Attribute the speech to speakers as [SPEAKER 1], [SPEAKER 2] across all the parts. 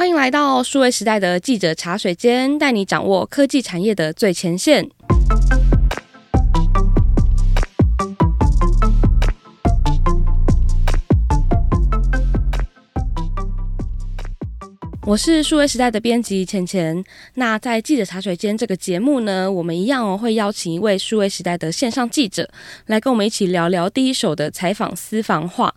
[SPEAKER 1] 欢迎来到数位时代的记者茶水间，带你掌握科技产业的最前线。我是数位时代的编辑钱钱。那在记者茶水间这个节目呢，我们一样哦会邀请一位数位时代的线上记者来跟我们一起聊聊第一手的采访私房话。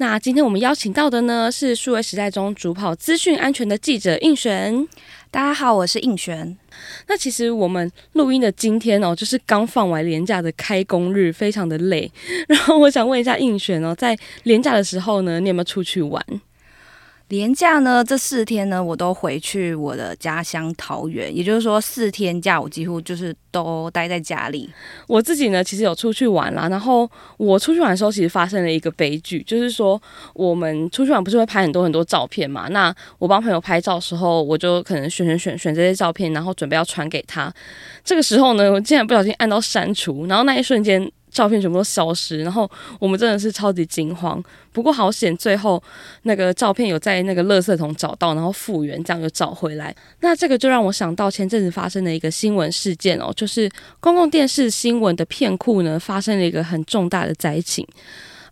[SPEAKER 1] 那今天我们邀请到的呢，是数位时代中主跑资讯安全的记者应璇。
[SPEAKER 2] 大家好，我是应璇。
[SPEAKER 1] 那其实我们录音的今天哦，就是刚放完年假的开工日，非常的累。然后我想问一下应璇哦，在年假的时候呢，你有没有出去玩？
[SPEAKER 2] 连假呢，这四天呢，我都回去我的家乡桃园，也就是说四天假，我几乎就是都待在家里。
[SPEAKER 1] 我自己呢，其实有出去玩啦，然后我出去玩的时候，其实发生了一个悲剧，就是说我们出去玩不是会拍很多很多照片嘛？那我帮朋友拍照的时候，我就可能选选选选这些照片，然后准备要传给他。这个时候呢，我竟然不小心按到删除，然后那一瞬间。照片全部都消失，然后我们真的是超级惊慌。不过好险，最后那个照片有在那个垃圾桶找到，然后复原，这样就找回来。那这个就让我想到前阵子发生的一个新闻事件哦，就是公共电视新闻的片库呢，发生了一个很重大的灾情。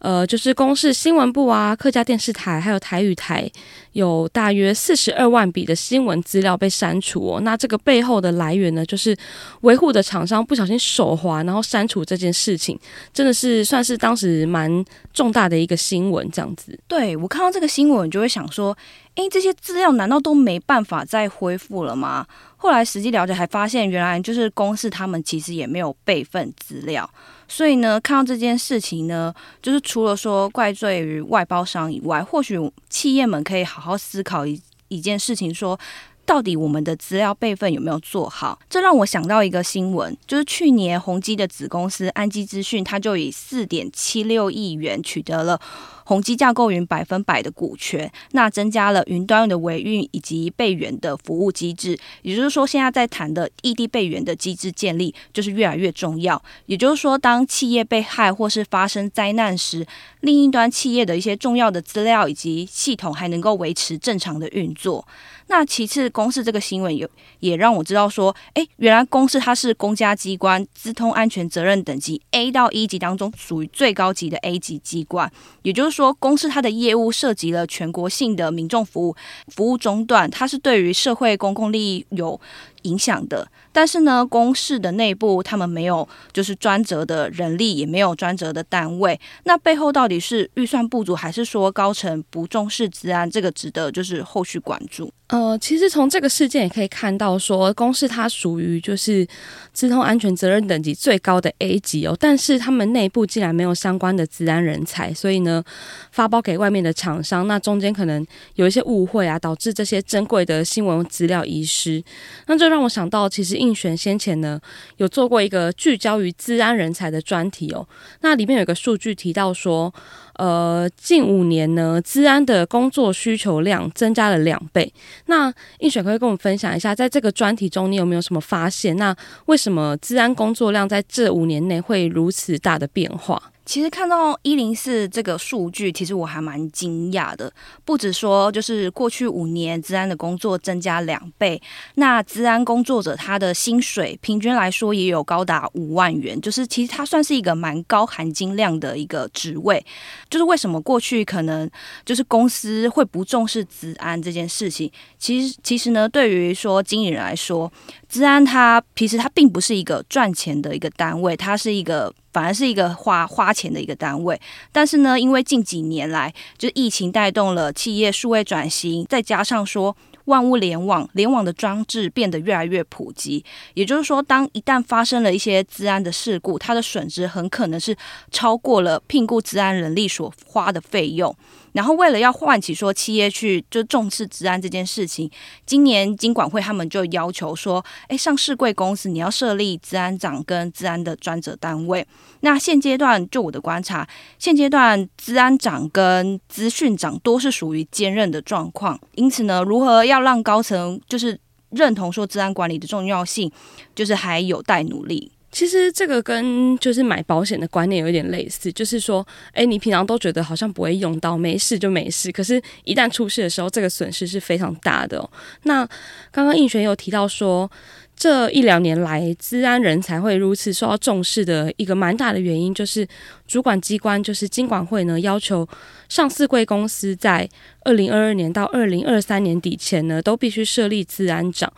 [SPEAKER 1] 呃，就是公示新闻部啊、客家电视台还有台语台，有大约四十二万笔的新闻资料被删除哦。那这个背后的来源呢，就是维护的厂商不小心手滑，然后删除这件事情，真的是算是当时蛮重大的一个新闻，这样子。
[SPEAKER 2] 对，我看到这个新闻，就会想说，诶，这些资料难道都没办法再恢复了吗？后来实际了解，还发现原来就是公司他们其实也没有备份资料。所以呢，看到这件事情呢，就是除了说怪罪于外包商以外，或许企业们可以好好思考一一件事情，说到底我们的资料备份有没有做好？这让我想到一个新闻，就是去年宏基的子公司安基资讯，它就以四点七六亿元取得了。宏基架构云百分百的股权，那增加了云端的维运以及备援的服务机制。也就是说，现在在谈的异地备援的机制建立，就是越来越重要。也就是说，当企业被害或是发生灾难时，另一端企业的一些重要的资料以及系统还能够维持正常的运作。那其次，公视这个新闻有也让我知道说，诶，原来公视它是公家机关，资通安全责任等级 A 到一级当中属于最高级的 A 级机关。也就是说，公视它的业务涉及了全国性的民众服务，服务中断，它是对于社会公共利益有影响的。但是呢，公视的内部他们没有就是专责的人力，也没有专责的单位。那背后到底是预算不足，还是说高层不重视资安？这个值得就是后续关注。
[SPEAKER 1] 呃，其实从这个事件也可以看到说，公视它属于就是资通安全责任等级最高的 A 级哦，但是他们内部竟然没有相关的资安人才，所以呢，发包给外面的厂商，那中间可能有一些误会啊，导致这些珍贵的新闻资料遗失。那这让让我想到，其实应璇先前呢有做过一个聚焦于资安人才的专题哦，那里面有一个数据提到说。呃，近五年呢，资安的工作需求量增加了两倍。那应璇可以跟我们分享一下，在这个专题中，你有没有什么发现？那为什么资安工作量在这五年内会如此大的变化？
[SPEAKER 2] 其实看到一零四这个数据，其实我还蛮惊讶的。不止说，就是过去五年资安的工作增加两倍，那资安工作者他的薪水平均来说也有高达五万元，就是其实它算是一个蛮高含金量的一个职位。就是为什么过去可能就是公司会不重视资安这件事情？其实其实呢，对于说经理人来说，资安它其实它并不是一个赚钱的一个单位，它是一个。反而是一个花花钱的一个单位，但是呢，因为近几年来，就是疫情带动了企业数位转型，再加上说万物联网，联网的装置变得越来越普及，也就是说，当一旦发生了一些治安的事故，它的损失很可能是超过了聘雇治安人力所花的费用。然后，为了要唤起说企业去就重视治安这件事情，今年金管会他们就要求说，哎，上市贵公司你要设立治安长跟治安的专责单位。那现阶段就我的观察，现阶段治安长跟资讯长都是属于兼任的状况。因此呢，如何要让高层就是认同说治安管理的重要性，就是还有待努力。
[SPEAKER 1] 其实这个跟就是买保险的观念有一点类似，就是说，哎，你平常都觉得好像不会用到，没事就没事，可是，一旦出事的时候，这个损失是非常大的哦。那刚刚应璇有提到说，这一两年来，资安人才会如此受到重视的一个蛮大的原因，就是主管机关就是金管会呢，要求上市贵公司在二零二二年到二零二三年底前呢，都必须设立资安长。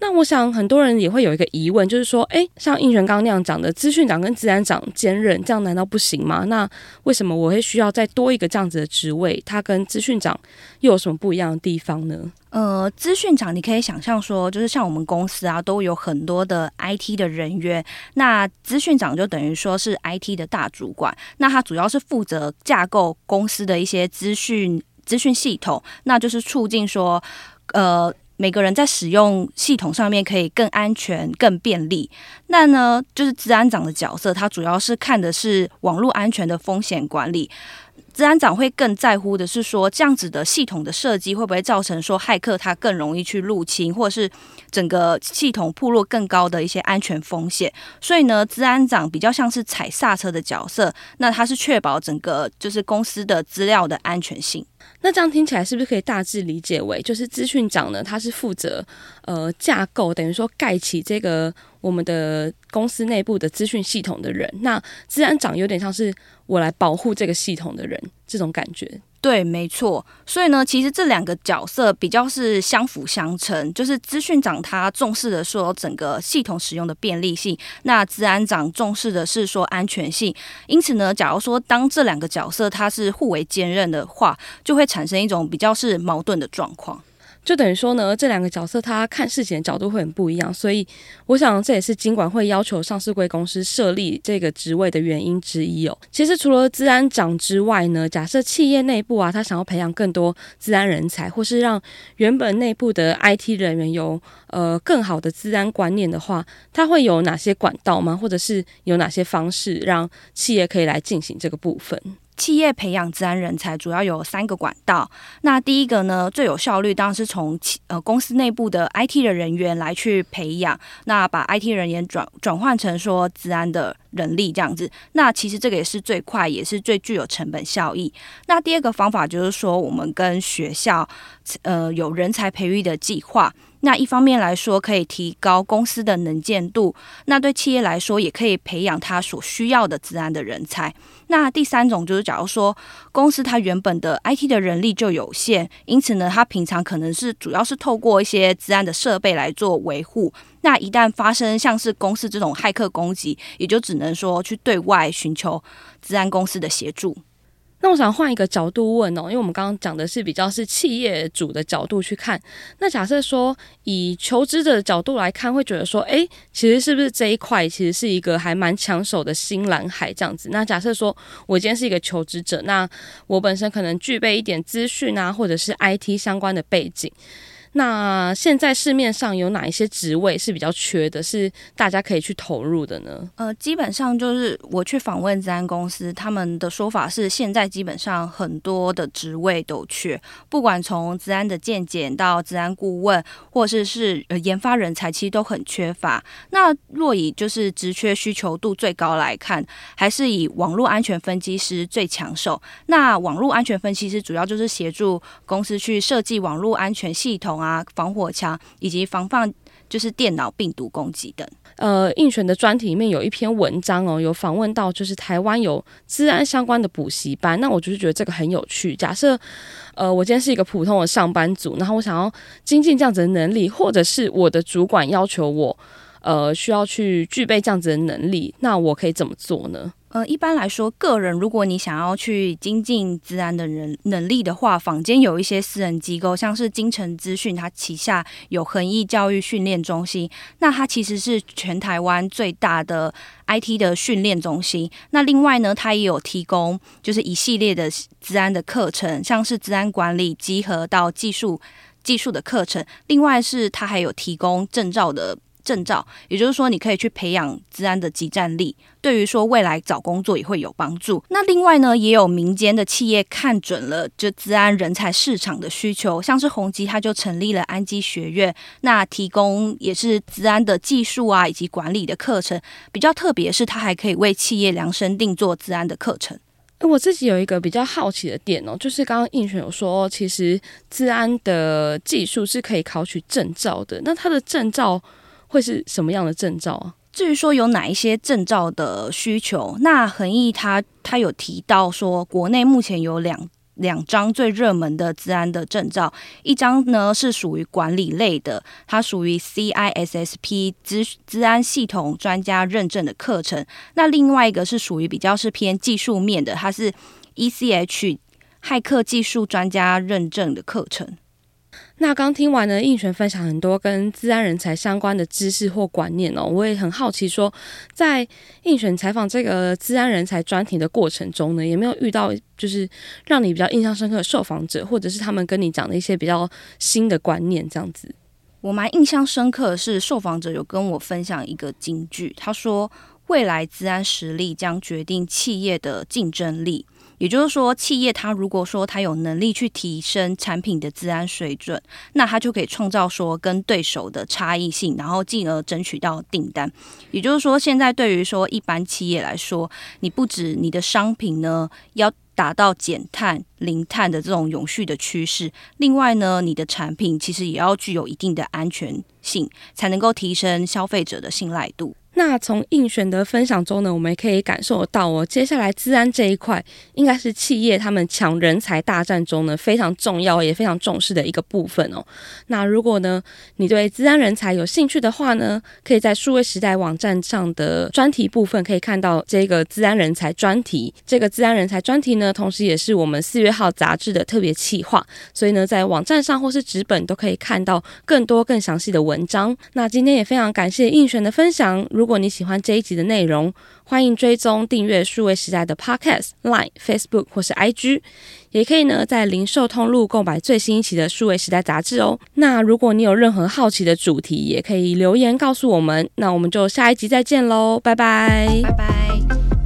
[SPEAKER 1] 那我想很多人也会有一个疑问，就是说，诶，像应泉刚那样讲的，资讯长跟资安长兼任，这样难道不行吗？那为什么我会需要再多一个这样子的职位？它跟资讯长又有什么不一样的地方呢？
[SPEAKER 2] 呃，资讯长你可以想象说，就是像我们公司啊，都有很多的 IT 的人员，那资讯长就等于说是 IT 的大主管，那他主要是负责架构公司的一些资讯资讯系统，那就是促进说，呃。每个人在使用系统上面可以更安全、更便利。那呢，就是治安长的角色，他主要是看的是网络安全的风险管理。资安长会更在乎的是说，这样子的系统的设计会不会造成说骇客他更容易去入侵，或者是整个系统暴露更高的一些安全风险。所以呢，资安长比较像是踩刹车的角色，那他是确保整个就是公司的资料的安全性。
[SPEAKER 1] 那这样听起来是不是可以大致理解为，就是资讯长呢，他是负责呃架构，等于说盖起这个我们的公司内部的资讯系统的人。那资安长有点像是我来保护这个系统的人，这种感觉。
[SPEAKER 2] 对，没错。所以呢，其实这两个角色比较是相辅相成。就是资讯长他重视的说整个系统使用的便利性，那资安长重视的是说安全性。因此呢，假如说当这两个角色他是互为兼任的话，就会产生一种比较是矛盾的状况。
[SPEAKER 1] 就等于说呢，这两个角色他看事情的角度会很不一样，所以我想这也是金管会要求上市柜公司设立这个职位的原因之一哦。其实除了资安长之外呢，假设企业内部啊，他想要培养更多资安人才，或是让原本内部的 IT 人员有呃更好的资安观念的话，他会有哪些管道吗？或者是有哪些方式让企业可以来进行这个部分？
[SPEAKER 2] 企业培养资安人才主要有三个管道。那第一个呢，最有效率当然是从呃公司内部的 IT 的人员来去培养，那把 IT 人员转转换成说资安的人力这样子。那其实这个也是最快，也是最具有成本效益。那第二个方法就是说，我们跟学校呃有人才培育的计划。那一方面来说，可以提高公司的能见度；那对企业来说，也可以培养他所需要的资安的人才。那第三种就是，假如说公司它原本的 IT 的人力就有限，因此呢，它平常可能是主要是透过一些资安的设备来做维护。那一旦发生像是公司这种骇客攻击，也就只能说去对外寻求资安公司的协助。
[SPEAKER 1] 那我想换一个角度问哦，因为我们刚刚讲的是比较是企业主的角度去看。那假设说以求职者的角度来看，会觉得说，诶，其实是不是这一块其实是一个还蛮抢手的新蓝海这样子？那假设说我今天是一个求职者，那我本身可能具备一点资讯啊，或者是 IT 相关的背景。那现在市面上有哪一些职位是比较缺的，是大家可以去投入的呢？
[SPEAKER 2] 呃，基本上就是我去访问资安公司，他们的说法是，现在基本上很多的职位都缺，不管从资安的健检到资安顾问，或是是呃研发人才，其实都很缺乏。那若以就是职缺需求度最高来看，还是以网络安全分析师最抢手。那网络安全分析师主要就是协助公司去设计网络安全系统。啊，防火墙以及防范就是电脑病毒攻击等。
[SPEAKER 1] 呃，应选的专题里面有一篇文章哦，有访问到就是台湾有治安相关的补习班。那我就是觉得这个很有趣。假设呃，我今天是一个普通的上班族，然后我想要精进这样子的能力，或者是我的主管要求我呃需要去具备这样子的能力，那我可以怎么做呢？
[SPEAKER 2] 呃，一般来说，个人如果你想要去精进资安的人能力的话，坊间有一些私人机构，像是金城资讯，它旗下有恒毅教育训练中心，那它其实是全台湾最大的 IT 的训练中心。那另外呢，它也有提供就是一系列的资安的课程，像是资安管理、集合到技术技术的课程。另外是它还有提供证照的。证照，也就是说，你可以去培养资安的即战力，对于说未来找工作也会有帮助。那另外呢，也有民间的企业看准了这资安人才市场的需求，像是宏基，他就成立了安基学院，那提供也是资安的技术啊以及管理的课程。比较特别是，它还可以为企业量身定做资安的课程。
[SPEAKER 1] 我自己有一个比较好奇的点哦，就是刚刚应选有说，其实资安的技术是可以考取证照的，那他的证照会是什么样的证照啊？
[SPEAKER 2] 至于说有哪一些证照的需求，那恒毅他他有提到说，国内目前有两两张最热门的资安的证照，一张呢是属于管理类的，它属于 CISSP 资资安系统专家认证的课程，那另外一个是属于比较是偏技术面的，它是 ECH 骇客技术专家认证的课程。
[SPEAKER 1] 那刚听完呢，应璇分享很多跟资安人才相关的知识或观念哦，我也很好奇说，在应璇采访这个资安人才专题的过程中呢，有没有遇到就是让你比较印象深刻的受访者，或者是他们跟你讲的一些比较新的观念这样子？
[SPEAKER 2] 我蛮印象深刻的是，受访者有跟我分享一个金句，他说：“未来资安实力将决定企业的竞争力。”也就是说，企业它如果说它有能力去提升产品的资安水准，那它就可以创造说跟对手的差异性，然后进而争取到订单。也就是说，现在对于说一般企业来说，你不止你的商品呢要达到减碳、零碳的这种永续的趋势，另外呢，你的产品其实也要具有一定的安全性，才能够提升消费者的信赖度。
[SPEAKER 1] 那从应选的分享中呢，我们也可以感受到哦，接下来资安这一块应该是企业他们抢人才大战中呢非常重要也非常重视的一个部分哦。那如果呢你对资安人才有兴趣的话呢，可以在数位时代网站上的专题部分可以看到这个资安人才专题。这个资安人才专题呢，同时也是我们四月号杂志的特别企划，所以呢在网站上或是纸本都可以看到更多更详细的文章。那今天也非常感谢应选的分享。如如果你喜欢这一集的内容，欢迎追踪订阅数位时代的 Podcast、Line、Facebook 或是 IG，也可以呢在零售通路购买最新一期的数位时代杂志哦。那如果你有任何好奇的主题，也可以留言告诉我们。那我们就下一集再见喽，拜拜，
[SPEAKER 2] 拜拜。